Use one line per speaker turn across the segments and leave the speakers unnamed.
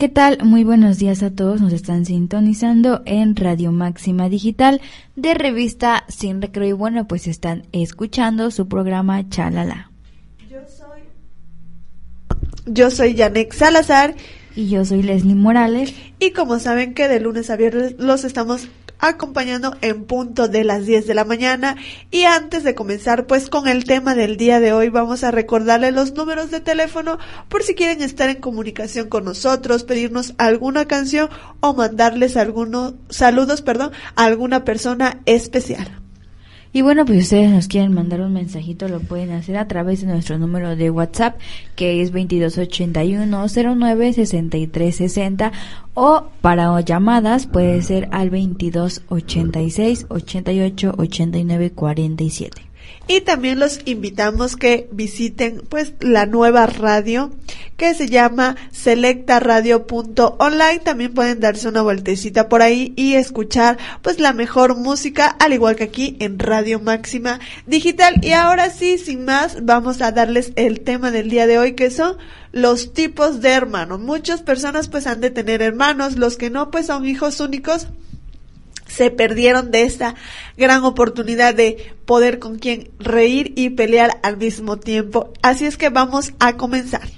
¿qué tal? Muy buenos días a todos. Nos están sintonizando en Radio Máxima Digital de revista Sin Recreo. Y bueno, pues están escuchando su programa Chalala.
Yo soy. Yo soy Janek Salazar.
Y yo soy Leslie Morales.
Y como saben que de lunes a viernes los estamos acompañando en punto de las 10 de la mañana. Y antes de comenzar pues con el tema del día de hoy, vamos a recordarle los números de teléfono por si quieren estar en comunicación con nosotros, pedirnos alguna canción o mandarles algunos saludos, perdón, a alguna persona especial.
Y bueno, pues ustedes nos quieren mandar un mensajito, lo pueden hacer a través de nuestro número de WhatsApp, que es 2281-096360, o para llamadas puede ser al 2286-888947.
Y también los invitamos que visiten pues la nueva radio que se llama selectaradio.online. También pueden darse una vueltecita por ahí y escuchar pues la mejor música, al igual que aquí en Radio Máxima Digital. Y ahora sí, sin más, vamos a darles el tema del día de hoy que son los tipos de hermanos. Muchas personas pues han de tener hermanos, los que no pues son hijos únicos se perdieron de esta gran oportunidad de poder con quien reír y pelear al mismo tiempo. Así es que vamos a comenzar.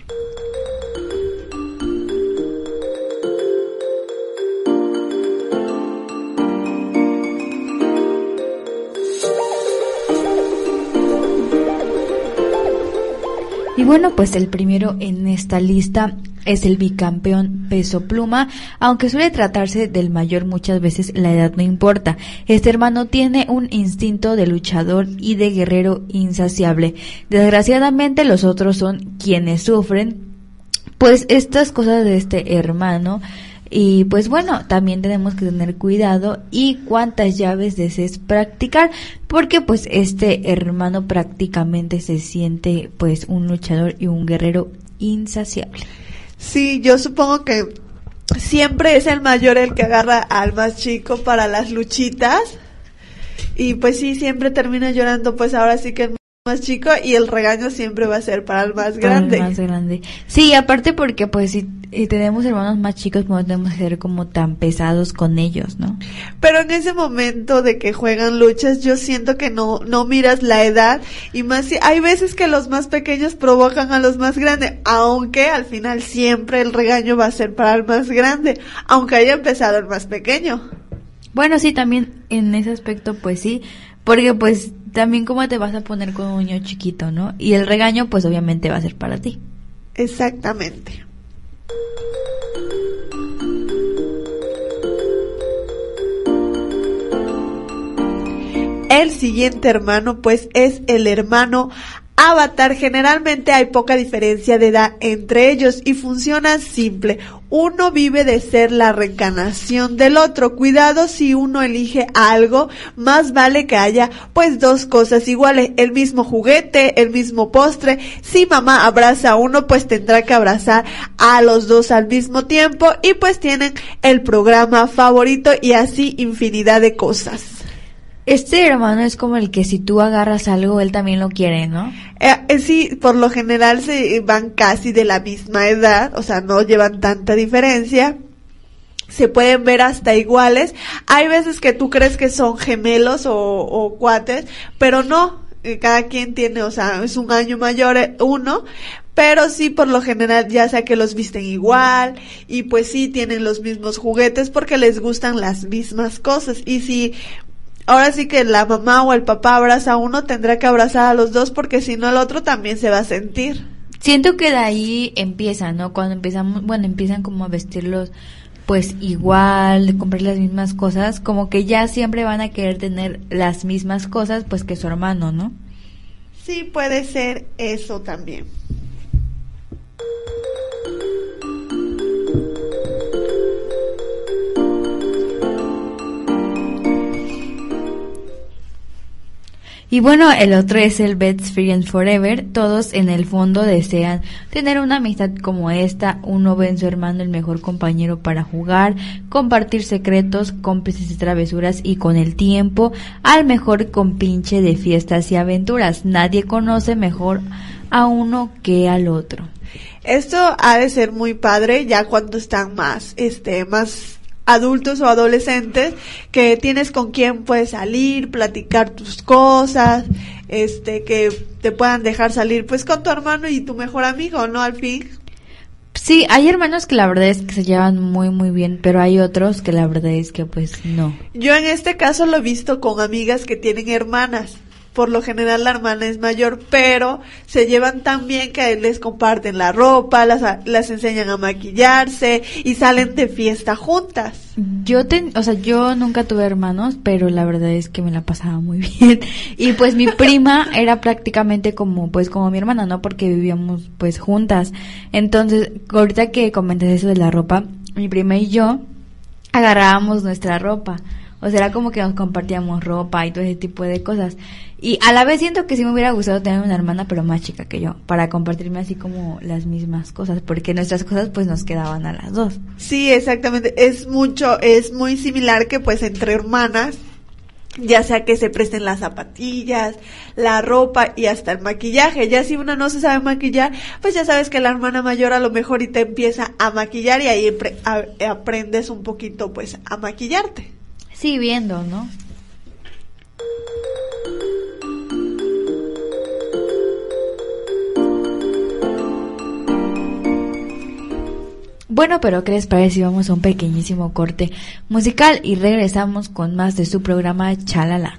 Y bueno, pues el primero en esta lista es el bicampeón peso pluma, aunque suele tratarse del mayor muchas veces la edad no importa. Este hermano tiene un instinto de luchador y de guerrero insaciable. Desgraciadamente los otros son quienes sufren pues estas cosas de este hermano y pues bueno, también tenemos que tener cuidado y cuántas llaves desees practicar, porque pues este hermano prácticamente se siente pues un luchador y un guerrero insaciable.
Sí, yo supongo que siempre es el mayor el que agarra al más chico para las luchitas. Y pues sí, siempre termina llorando, pues ahora sí que más chico y el regaño siempre va a ser para el más grande.
más grande. Sí, aparte porque pues si tenemos hermanos más chicos, pues no tenemos que ser como tan pesados con ellos, ¿no?
Pero en ese momento de que juegan luchas, yo siento que no, no miras la edad y más si hay veces que los más pequeños provocan a los más grandes, aunque al final siempre el regaño va a ser para el más grande, aunque haya empezado el más pequeño.
Bueno, sí, también en ese aspecto, pues sí, porque pues también cómo te vas a poner con un niño chiquito, ¿no? Y el regaño pues obviamente va a ser para ti.
Exactamente. El siguiente hermano pues es el hermano Avatar generalmente hay poca diferencia de edad entre ellos y funciona simple. Uno vive de ser la reencarnación del otro. Cuidado si uno elige algo, más vale que haya pues dos cosas iguales, el mismo juguete, el mismo postre. Si mamá abraza a uno, pues tendrá que abrazar a los dos al mismo tiempo y pues tienen el programa favorito y así infinidad de cosas.
Este hermano es como el que si tú agarras algo, él también lo quiere, ¿no?
Eh, eh, sí, por lo general se van casi de la misma edad, o sea, no llevan tanta diferencia. Se pueden ver hasta iguales. Hay veces que tú crees que son gemelos o, cuates, pero no. Eh, cada quien tiene, o sea, es un año mayor uno, pero sí por lo general ya sea que los visten igual y pues sí tienen los mismos juguetes porque les gustan las mismas cosas y si ahora sí que la mamá o el papá abraza a uno, tendrá que abrazar a los dos porque si no el otro también se va a sentir.
Siento que de ahí empieza, ¿no? Cuando empezamos, bueno, empiezan como a vestirlos pues igual, comprar las mismas cosas, como que ya siempre van a querer tener las mismas cosas pues que su hermano, ¿no?
Sí, puede ser eso también.
Y bueno, el otro es el Best Friends Forever. Todos en el fondo desean tener una amistad como esta. Uno ve en su hermano el mejor compañero para jugar, compartir secretos, cómplices y travesuras y con el tiempo al mejor compinche de fiestas y aventuras. Nadie conoce mejor a uno que al otro.
Esto ha de ser muy padre ya cuando están más, este, más adultos o adolescentes que tienes con quien puedes salir, platicar tus cosas, este, que te puedan dejar salir pues con tu hermano y tu mejor amigo, ¿no? Al fin.
Sí, hay hermanos que la verdad es que se llevan muy muy bien, pero hay otros que la verdad es que pues no.
Yo en este caso lo he visto con amigas que tienen hermanas por lo general la hermana es mayor, pero se llevan tan bien que les comparten la ropa, las, las enseñan a maquillarse y salen de fiesta juntas.
Yo ten, o sea, yo nunca tuve hermanos, pero la verdad es que me la pasaba muy bien. Y pues mi prima era prácticamente como, pues como mi hermana, ¿no? Porque vivíamos pues juntas. Entonces, ahorita que comentas eso de la ropa, mi prima y yo agarrábamos nuestra ropa. O sea, era como que nos compartíamos ropa y todo ese tipo de cosas. Y a la vez siento que sí me hubiera gustado tener una hermana, pero más chica que yo, para compartirme así como las mismas cosas, porque nuestras cosas pues nos quedaban a las dos.
Sí, exactamente. Es mucho, es muy similar que pues entre hermanas, ya sea que se presten las zapatillas, la ropa y hasta el maquillaje. Ya si una no se sabe maquillar, pues ya sabes que la hermana mayor a lo mejor y te empieza a maquillar y ahí aprendes un poquito pues a maquillarte.
Sí, viendo, ¿no? Bueno, pero ¿qué les parece vamos a un pequeñísimo corte musical y regresamos con más de su programa Chalala?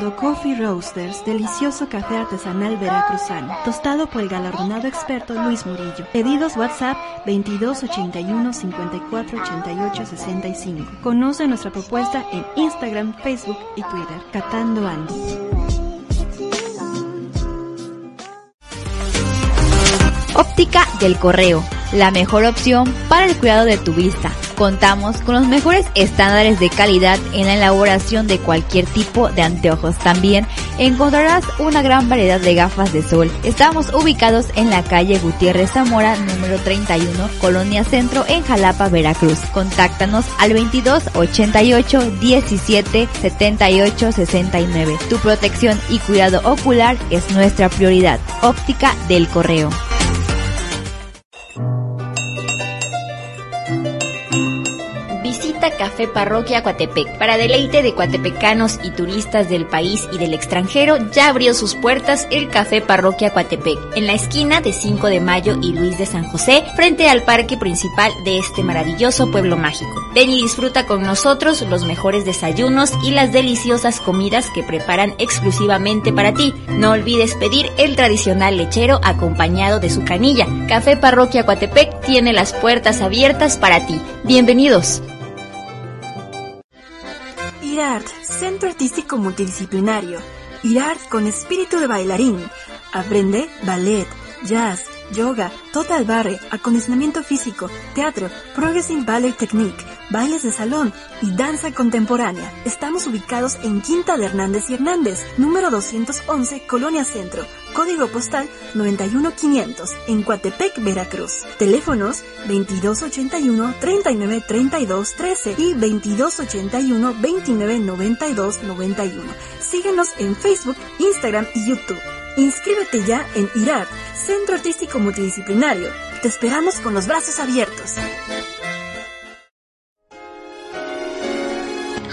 Coffee Roasters, delicioso café artesanal veracruzano, tostado por el galardonado experto Luis Murillo. Pedidos WhatsApp 2281 54 88 65. Conoce nuestra propuesta en Instagram, Facebook y Twitter. Catando Ando.
Óptica del Correo, la mejor opción para el cuidado de tu vista. Contamos con los mejores estándares de calidad en la elaboración de cualquier tipo de anteojos. También encontrarás una gran variedad de gafas de sol. Estamos ubicados en la calle Gutiérrez Zamora, número 31, Colonia Centro, en Jalapa, Veracruz. Contáctanos al 22 88 17 78 69. Tu protección y cuidado ocular es nuestra prioridad. Óptica del Correo. Café Parroquia Coatepec. Para deleite de coatepecanos y turistas del país y del extranjero, ya abrió sus puertas el Café Parroquia Coatepec, en la esquina de 5 de Mayo y Luis de San José, frente al parque principal de este maravilloso pueblo mágico. Ven y disfruta con nosotros los mejores desayunos y las deliciosas comidas que preparan exclusivamente para ti. No olvides pedir el tradicional lechero acompañado de su canilla. Café Parroquia Coatepec tiene las puertas abiertas para ti. Bienvenidos.
IRART, Centro Artístico Multidisciplinario. IRART con espíritu de bailarín. Aprende ballet, jazz, yoga, total barre, acondicionamiento físico, teatro, progressive ballet technique, bailes de salón y danza contemporánea. Estamos ubicados en Quinta de Hernández y Hernández, número 211, Colonia Centro, código postal 91500, en Coatepec, Veracruz. Teléfonos 2281 3932 13 y 2281 2992 91. Síguenos en Facebook, Instagram y YouTube. Inscríbete ya en IRAD, Centro Artístico Multidisciplinario. Te esperamos con los brazos abiertos.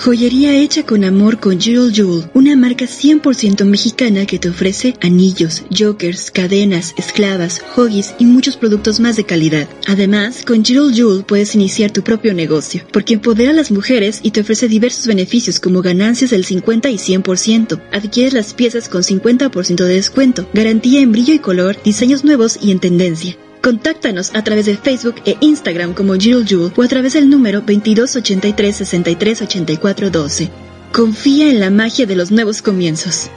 Joyería hecha con amor con Jewel Jewel, una marca 100% mexicana que te ofrece anillos, jokers, cadenas, esclavas, hoggies y muchos productos más de calidad. Además, con Jewel Jewel puedes iniciar tu propio negocio, porque empodera a las mujeres y te ofrece diversos beneficios como ganancias del 50 y 100%. Adquieres las piezas con 50% de descuento, garantía en brillo y color, diseños nuevos y en tendencia. Contáctanos a través de Facebook e Instagram como Jewel o a través del número 2283 63 84 12. Confía en la magia de los nuevos comienzos.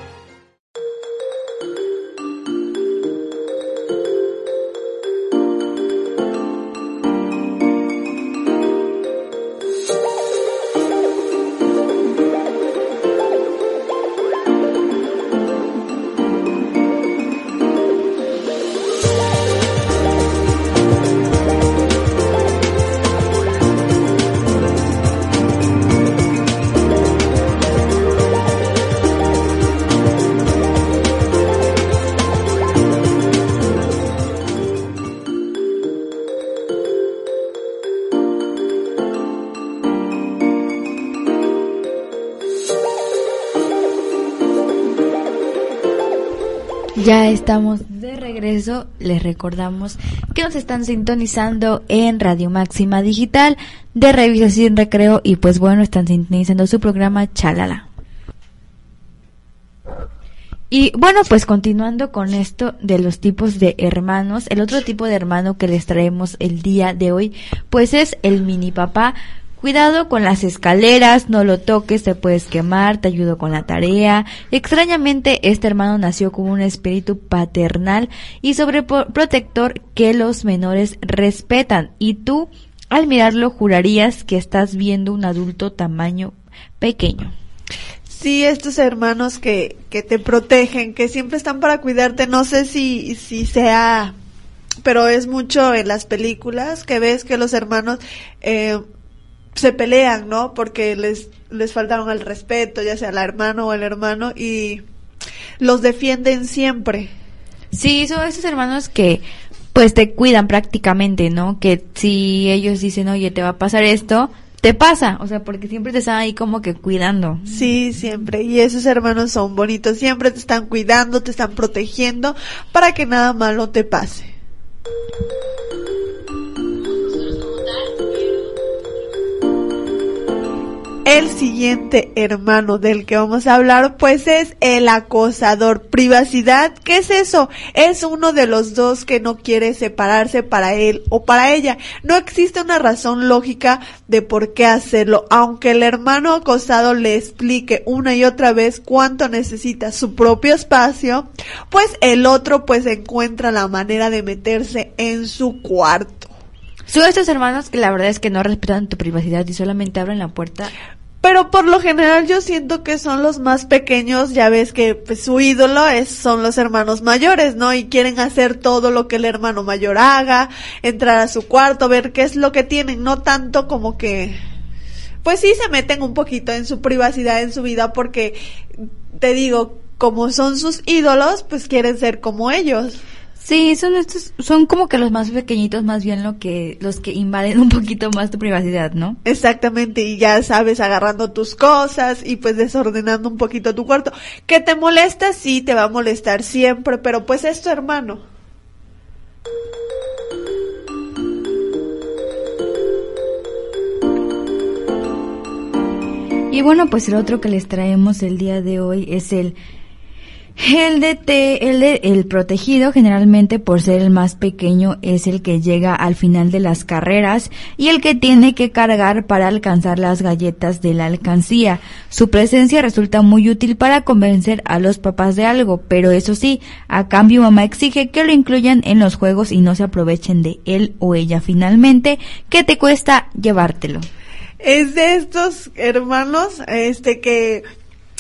Ya estamos de regreso. Les recordamos que nos están sintonizando en Radio Máxima Digital de Revista Sin Recreo y pues bueno, están sintonizando su programa Chalala. Y bueno, pues continuando con esto de los tipos de hermanos, el otro tipo de hermano que les traemos el día de hoy, pues es el mini papá. Cuidado con las escaleras, no lo toques, te puedes quemar, te ayudo con la tarea. Extrañamente, este hermano nació con un espíritu paternal y sobreprotector que los menores respetan. Y tú, al mirarlo, jurarías que estás viendo un adulto tamaño pequeño.
Sí, estos hermanos que, que te protegen, que siempre están para cuidarte, no sé si, si sea, pero es mucho en las películas que ves que los hermanos eh, se pelean, ¿no? Porque les, les faltaron al respeto, ya sea la hermano o el hermano, y los defienden siempre.
Sí, son esos hermanos que pues te cuidan prácticamente, ¿no? Que si ellos dicen, oye, te va a pasar esto, te pasa, o sea, porque siempre te están ahí como que cuidando.
Sí, siempre. Y esos hermanos son bonitos, siempre te están cuidando, te están protegiendo para que nada malo te pase. El siguiente hermano del que vamos a hablar pues es el acosador. Privacidad, ¿qué es eso? Es uno de los dos que no quiere separarse para él o para ella. No existe una razón lógica de por qué hacerlo, aunque el hermano acosado le explique una y otra vez cuánto necesita su propio espacio, pues el otro pues encuentra la manera de meterse en su cuarto.
Son estos hermanos que la verdad es que no respetan tu privacidad y solamente abren la puerta.
Pero por lo general yo siento que son los más pequeños, ya ves que pues, su ídolo es, son los hermanos mayores, ¿no? Y quieren hacer todo lo que el hermano mayor haga, entrar a su cuarto, ver qué es lo que tienen, no tanto como que, pues sí se meten un poquito en su privacidad, en su vida, porque te digo, como son sus ídolos, pues quieren ser como ellos.
Sí, son estos, son como que los más pequeñitos, más bien lo que, los que invaden un poquito más tu privacidad, ¿no?
Exactamente, y ya sabes, agarrando tus cosas y pues desordenando un poquito tu cuarto. Que te molesta, sí, te va a molestar siempre, pero pues es tu hermano.
Y bueno, pues el otro que les traemos el día de hoy es el el de te- el de- el protegido generalmente por ser el más pequeño es el que llega al final de las carreras y el que tiene que cargar para alcanzar las galletas de la alcancía. Su presencia resulta muy útil para convencer a los papás de algo, pero eso sí, a cambio mamá exige que lo incluyan en los juegos y no se aprovechen de él o ella finalmente, que te cuesta llevártelo.
Es de estos hermanos, este que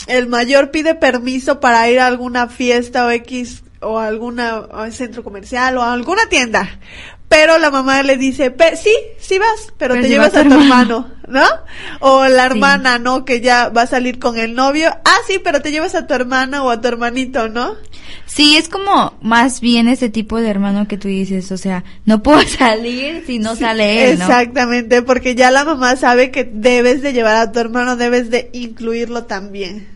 el mayor pide permiso para ir a alguna fiesta o X o a alguna centro comercial o a alguna tienda. Pero la mamá le dice, "Pe- sí, sí vas, pero,
Pero
te llevas
va
a tu
hermano".
hermano, ¿no? O la
Sí.
hermana, ¿no? Que ya va a salir con el novio. Ah, sí, pero te llevas a tu hermana o a tu hermanito, ¿no?
Sí, es como más bien ese tipo de hermano que tú dices, o sea, no puedo salir si no
Sí,
sale él, ¿no?
Exactamente, porque ya la mamá sabe que debes de llevar a tu hermano, debes de incluirlo también.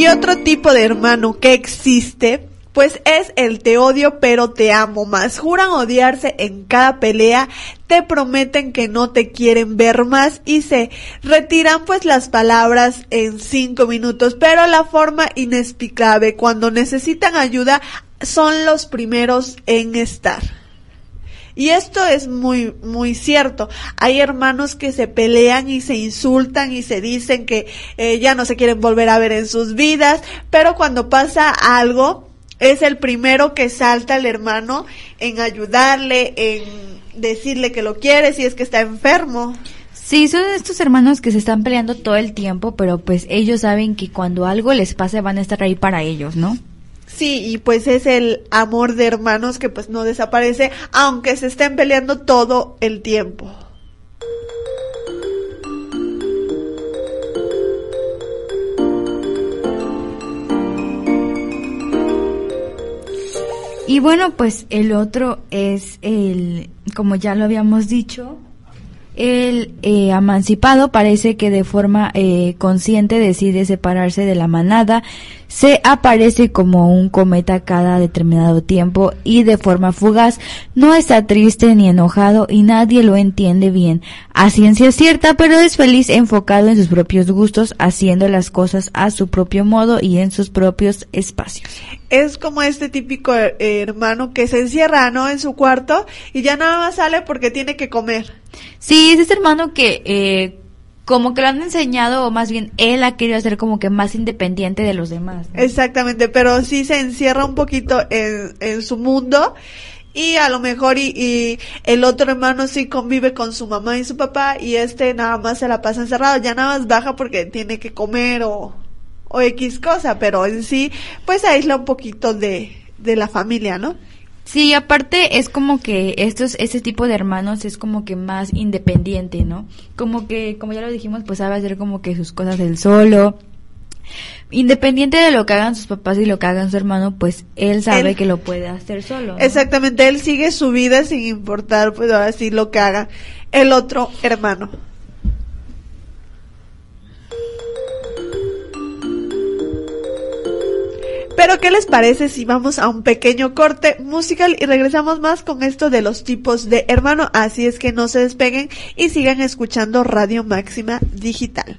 Y otro tipo de hermano que existe, pues es el te odio pero te amo más. Juran odiarse en cada pelea, te prometen que no te quieren ver más y se retiran pues las palabras en cinco minutos, pero la forma inexplicable cuando necesitan ayuda son los primeros en estar. Y esto es muy, muy cierto. Hay hermanos que se pelean y se insultan y se dicen que eh, ya no se quieren volver a ver en sus vidas, pero cuando pasa algo, es el primero que salta el hermano en ayudarle, en decirle que lo quiere si es que está enfermo.
Sí, son estos hermanos que se están peleando todo el tiempo, pero pues ellos saben que cuando algo les pase van a estar ahí para ellos, ¿no?
Sí, y pues es el amor de hermanos que pues no desaparece, aunque se estén peleando todo el tiempo.
Y bueno, pues el otro es el, como ya lo habíamos dicho, el eh, emancipado parece que de forma eh, consciente decide separarse de la manada, se aparece como un cometa cada determinado tiempo y de forma fugaz, no está triste ni enojado y nadie lo entiende bien, a ciencia cierta, pero es feliz enfocado en sus propios gustos, haciendo las cosas a su propio modo y en sus propios espacios.
es como este típico eh, hermano que se encierra, ¿no? En su cuarto y ya nada más sale porque tiene que comer.
Sí, es ese hermano que eh, como que lo han enseñado, o más bien él ha querido ser como que más independiente de los demás.
Exactamente, pero sí se encierra un poquito en, su mundo y a lo mejor y, el otro hermano sí convive con su mamá y su papá y este nada más se la pasa encerrado, ya nada más baja porque tiene que comer o, X cosa, pero en sí pues aísla un poquito de la familia, ¿no?
Sí, aparte es como que estos, este tipo de hermanos es como que más independiente, ¿no? Como que, como ya lo dijimos, pues sabe hacer como que sus cosas él solo. Independiente de lo que hagan sus papás y lo que hagan su hermano, pues él sabe
Él-
que lo puede hacer solo. ¿no?
Exactamente, él sigue su vida sin importar pues ahora sí lo que haga el otro hermano. Pero ¿qué les parece si vamos a un pequeño corte musical y regresamos más con esto de los tipos de hermano? Así es que no se despeguen y sigan escuchando Radio Máxima Digital.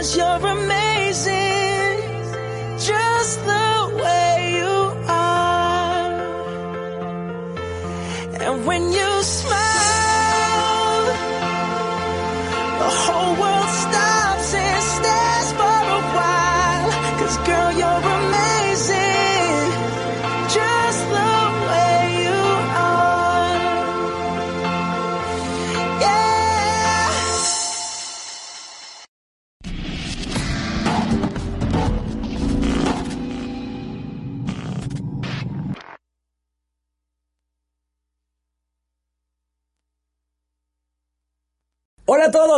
Cause you're amazing.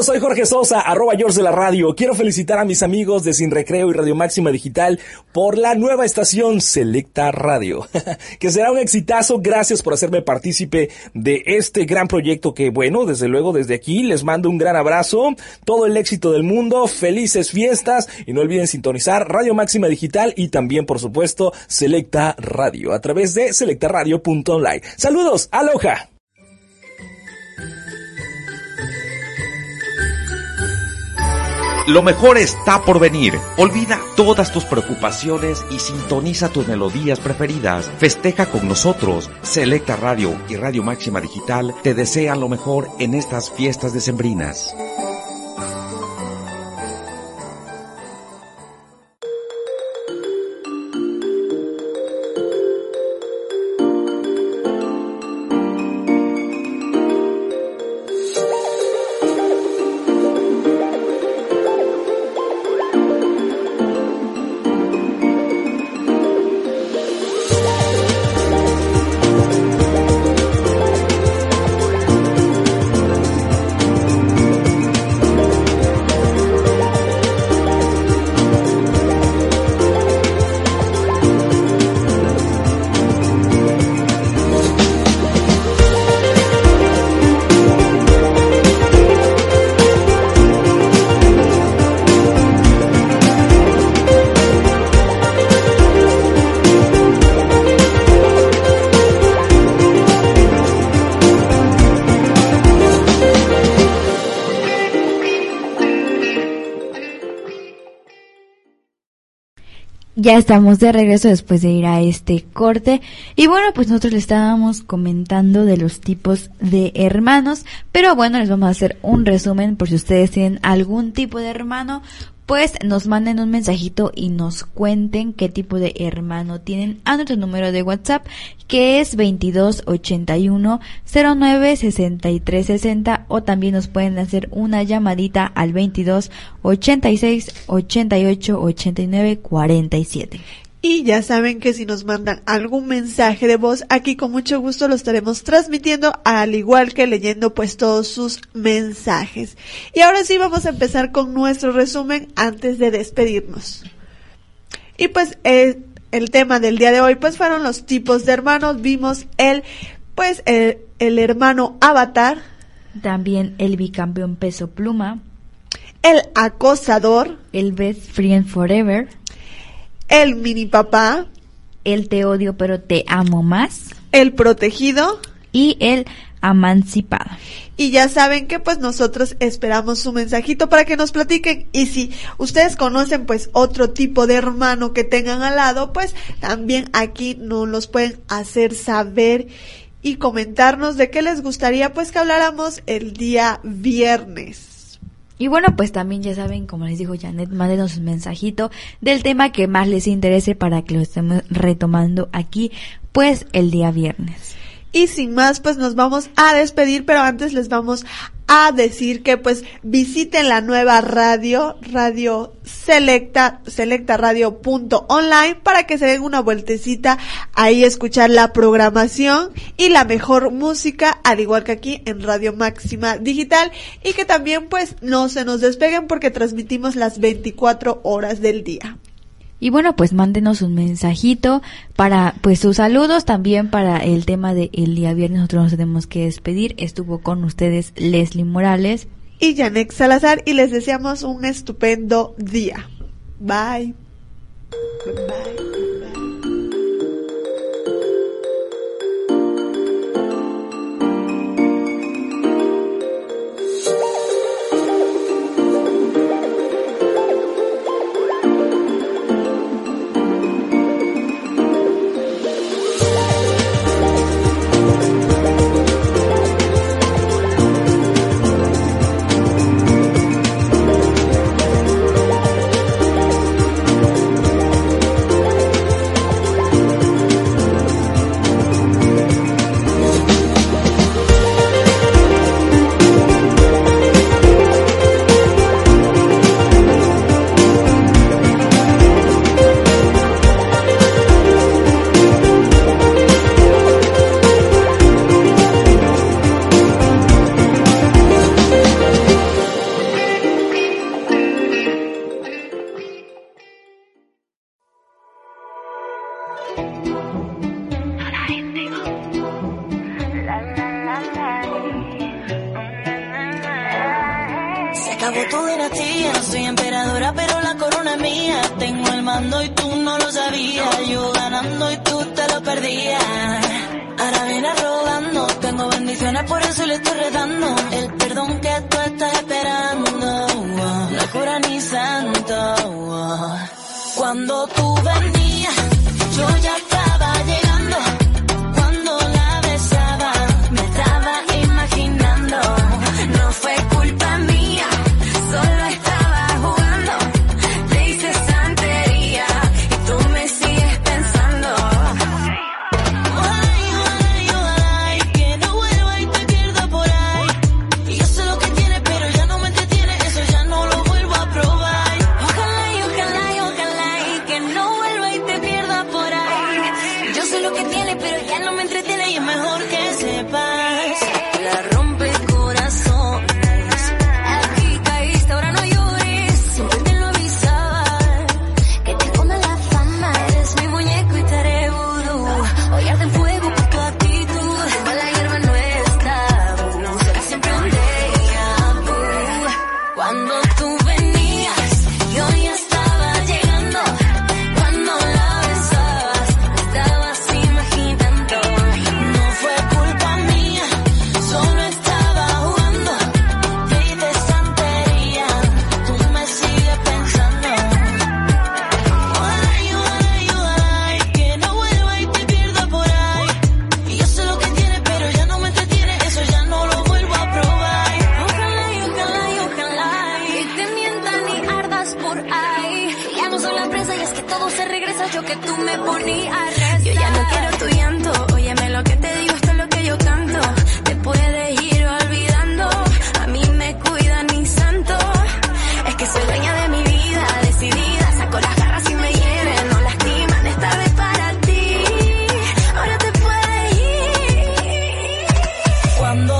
Soy Jorge Sosa, arroba George de la radio. Quiero felicitar a mis amigos de Sin Recreo y Radio Máxima Digital por la nueva estación Selecta Radio, que será un exitazo. Gracias por hacerme partícipe de este gran proyecto que, bueno, desde luego desde aquí les mando un gran abrazo, todo el éxito del mundo, felices fiestas y no olviden sintonizar Radio Máxima Digital y también, por supuesto, Selecta Radio a través de selectaradio.online. Saludos, aloha.
Lo mejor está por venir. Olvida todas tus preocupaciones y sintoniza tus melodías preferidas. Festeja con nosotros. Selecta Radio y Radio Máxima Digital te desean lo mejor en estas fiestas decembrinas.
Ya estamos de regreso después de ir a este corte. Y bueno, pues nosotros le estábamos comentando de los tipos de hermanos. Pero bueno, les vamos a hacer un resumen por si ustedes tienen algún tipo de hermano. Pues nos manden un mensajito y nos cuenten qué tipo de hermano tienen a nuestro número de WhatsApp que es 2281 09 63 60 o también nos pueden hacer una llamadita al 22 86 88 89 47.
Y ya saben que si nos mandan algún mensaje de voz, aquí con mucho gusto lo estaremos transmitiendo, al igual que leyendo pues todos sus mensajes. Y ahora sí vamos a empezar con nuestro resumen antes de despedirnos. Y pues eh, el tema del día de hoy pues fueron los tipos de hermanos. Vimos el pues el, el hermano avatar,
También el bicampeón peso pluma,
el acosador,
el best friend forever,
el mini papá,
el te odio pero te amo más
el protegido,
y el emancipado.
Y ya saben que pues nosotros esperamos su mensajito para que nos platiquen. Y si ustedes conocen pues otro tipo de hermano que tengan al lado, pues también aquí nos los pueden hacer saber y comentarnos de qué les gustaría pues que habláramos el día viernes.
Y bueno, pues también ya saben, como les dijo Janet, mándenos un mensajito del tema que más les interese para que lo estemos retomando aquí, pues el día viernes.
Y sin más, pues nos vamos a despedir, pero antes les vamos a decir que pues visiten la nueva radio, radio selecta, selectaradio.online para que se den una vueltecita ahí escuchar la programación y la mejor música, al igual que aquí en Radio Máxima Digital y que también pues no se nos despeguen porque transmitimos las 24 horas del día.
Y bueno, pues mándenos un mensajito para pues sus saludos, también para el tema del día viernes nosotros nos tenemos que despedir. Estuvo con ustedes Leslie Morales.
Y Janek Salazar y les deseamos un estupendo día. Bye. Bye.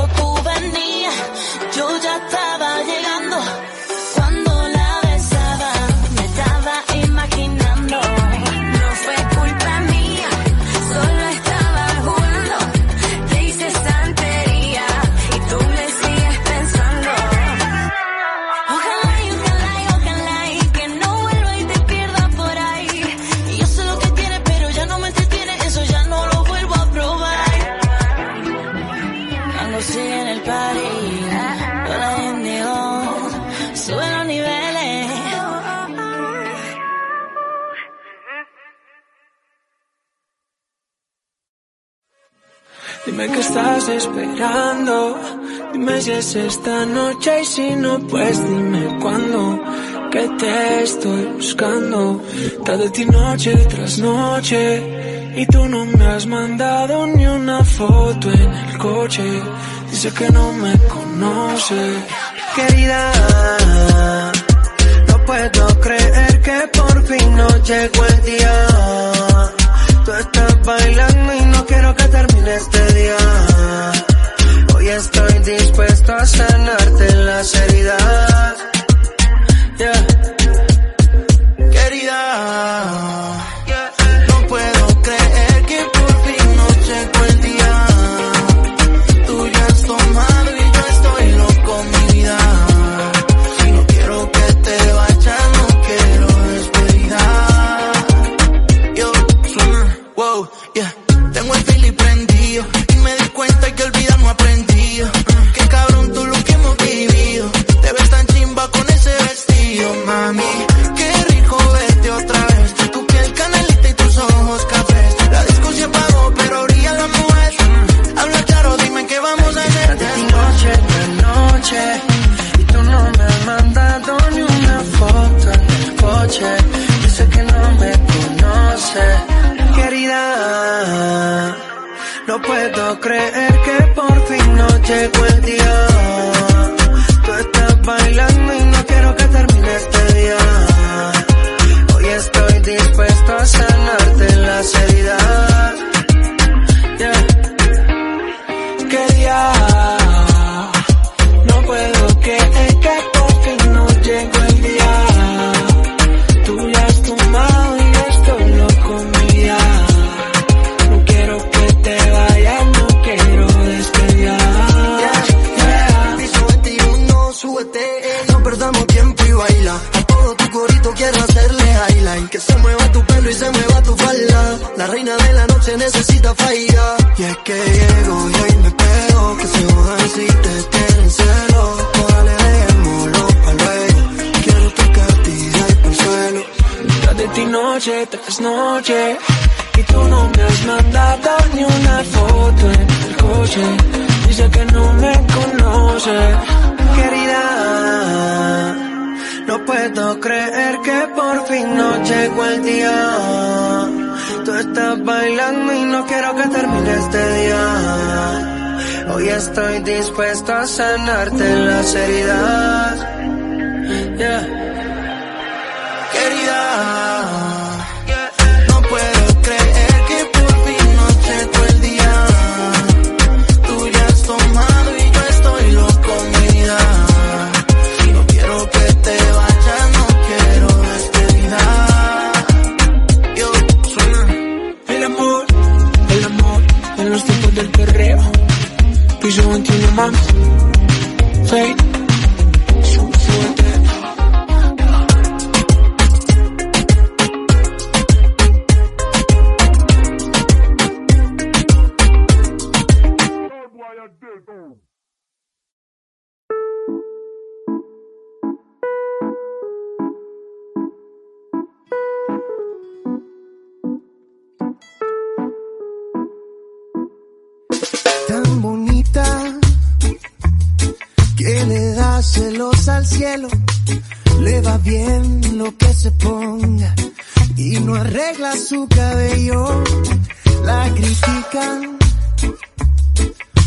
como. Esta
noche y si no, pues dime cuándo que te estoy buscando. Tarde ti noche tras noche y tú no me has mandado ni una foto en el coche. Dice que no me conoce. Querida, no puedo creer que por fin no llegó el día. Tú estás bailando y no quiero que termine este día y estoy dispuesto a sanarte las heridas. Yeah. Querida. querida. No puedo creer que por fin no llegó el día. Tú estás bailando y no quiero que termine este día. Hoy estoy dispuesto a sanarte las heridas. Yeah.
Querida. To your mom's plate. cielo, le va bien lo que se ponga y no arregla su cabello. La critican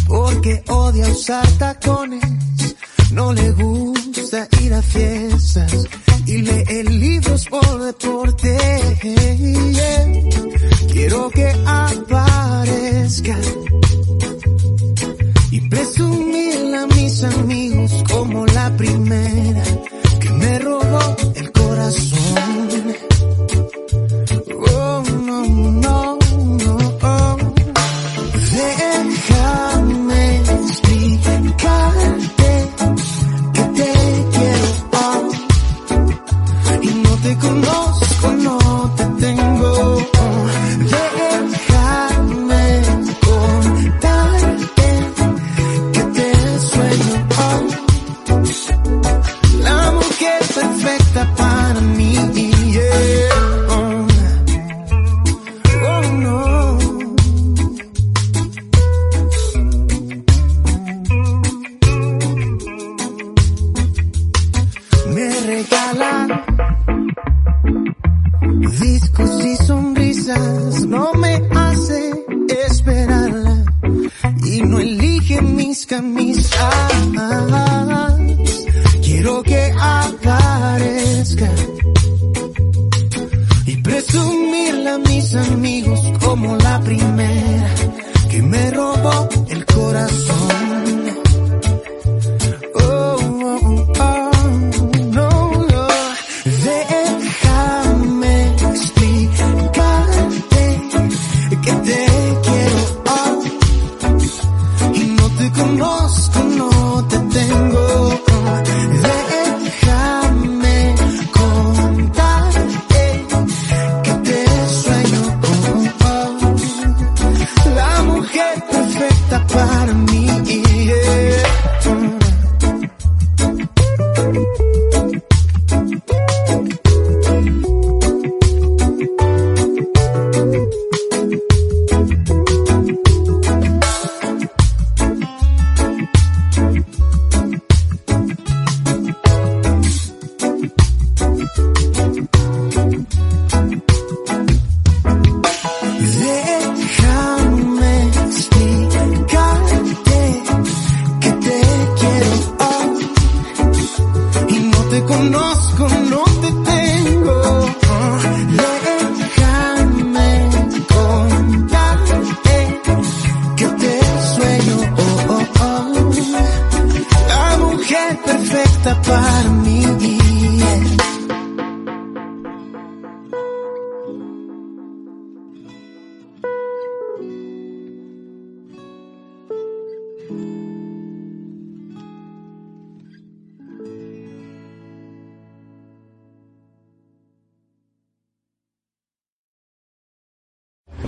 porque odia usar tacones, no le gusta ir a fiestas y lee libros por deporte.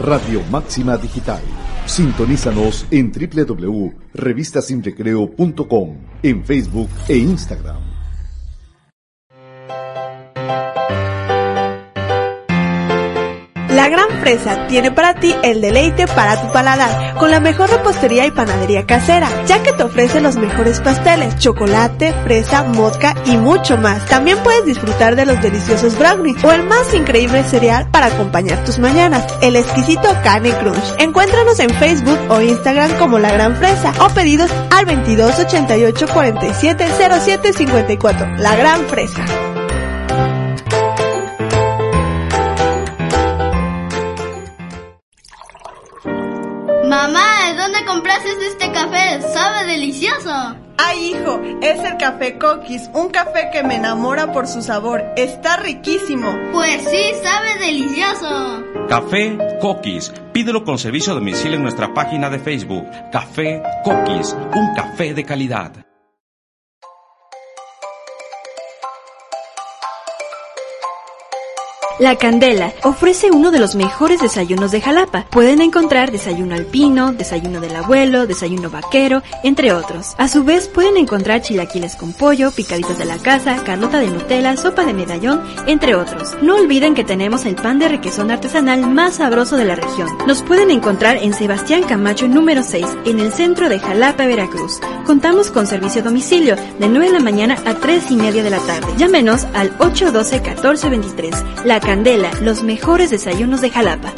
Radio Máxima Digital. Sintonízanos en www.revistasinrecreo.com, en Facebook e Instagram.
La Gran Fresa tiene para ti el deleite para tu paladar, con la mejor repostería y panadería casera, ya que te ofrece los mejores pasteles, chocolate, fresa, mosca y mucho más. También puedes disfrutar de los deliciosos brownies o el más increíble cereal para acompañar tus mañanas, el exquisito Cane Crunch. Encuéntranos en Facebook o Instagram como La Gran Fresa o pedidos al 22 88 47 07 54. La Gran Fresa.
Mamá, ¿de dónde compraste este café? Sabe delicioso.
Ay, hijo, es el café Coquis, un café que me enamora por su sabor. Está riquísimo.
Pues sí, sabe delicioso.
Café Coquis. Pídelo con servicio a domicilio en nuestra página de Facebook. Café Coquis, un café de calidad.
La Candela ofrece uno de los mejores desayunos de Jalapa. Pueden encontrar desayuno alpino, desayuno del abuelo, desayuno vaquero, entre otros. A su vez pueden encontrar chilaquiles con pollo, picaditos de la casa, carlota de Nutella, sopa de medallón, entre otros. No olviden que tenemos el pan de requesón artesanal más sabroso de la región. Nos pueden encontrar en Sebastián Camacho número 6, en el centro de Jalapa, Veracruz. Contamos con servicio a domicilio de 9 de la mañana a 3 y media de la tarde. Llámenos al 812-1423. La Candela, los mejores desayunos de Jalapa.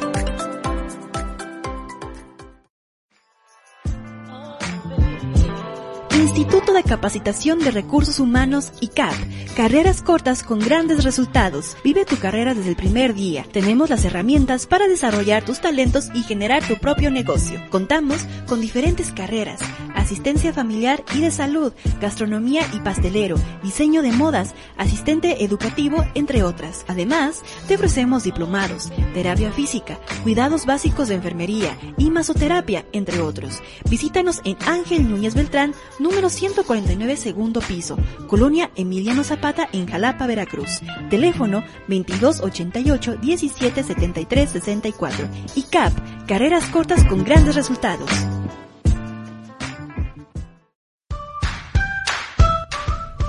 Instituto de Capacitación de Recursos Humanos ICAP. Carreras cortas con grandes resultados. Vive tu carrera desde el primer día. Tenemos las herramientas para desarrollar tus talentos y generar tu propio negocio. Contamos con diferentes carreras. Asistencia familiar y de salud, gastronomía y pastelero, diseño de modas, asistente educativo, entre otras. Además, te ofrecemos diplomados, terapia física, cuidados básicos de enfermería y masoterapia, entre otros. Visítanos en Ángel Núñez Beltrán, número 149 segundo piso, Colonia Emiliano Zapata en Jalapa, Veracruz. Teléfono 2288 1773 64. Y CAP, carreras cortas con grandes resultados.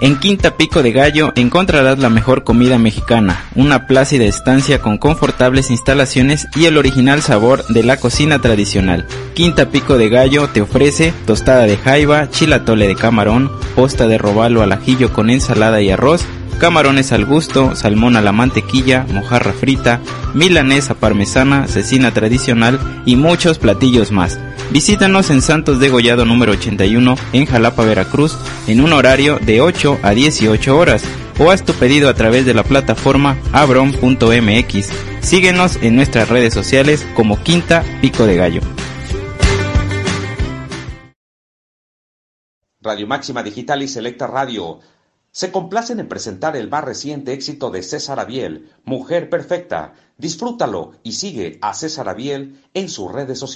En Quinta Pico de Gallo encontrarás la mejor comida mexicana, una plácida estancia con confortables instalaciones y el original sabor de la cocina tradicional. Quinta Pico de Gallo te ofrece tostada de jaiba, chilatole de camarón, posta de robalo al ajillo con ensalada y arroz, camarones al gusto, salmón a la mantequilla, mojarra frita, milanesa parmesana, cecina tradicional y muchos platillos más. Visítanos en Santos de Gollado número 81 en Jalapa, Veracruz, en un horario de 8 a 18 horas o haz tu pedido a través de la plataforma abron.mx. Síguenos en nuestras redes sociales como Quinta Pico de Gallo.
Radio Máxima Digital y Selecta Radio se complacen en presentar el más reciente éxito de César Abiel, Mujer Perfecta. Disfrútalo y sigue a César Abiel en sus redes sociales.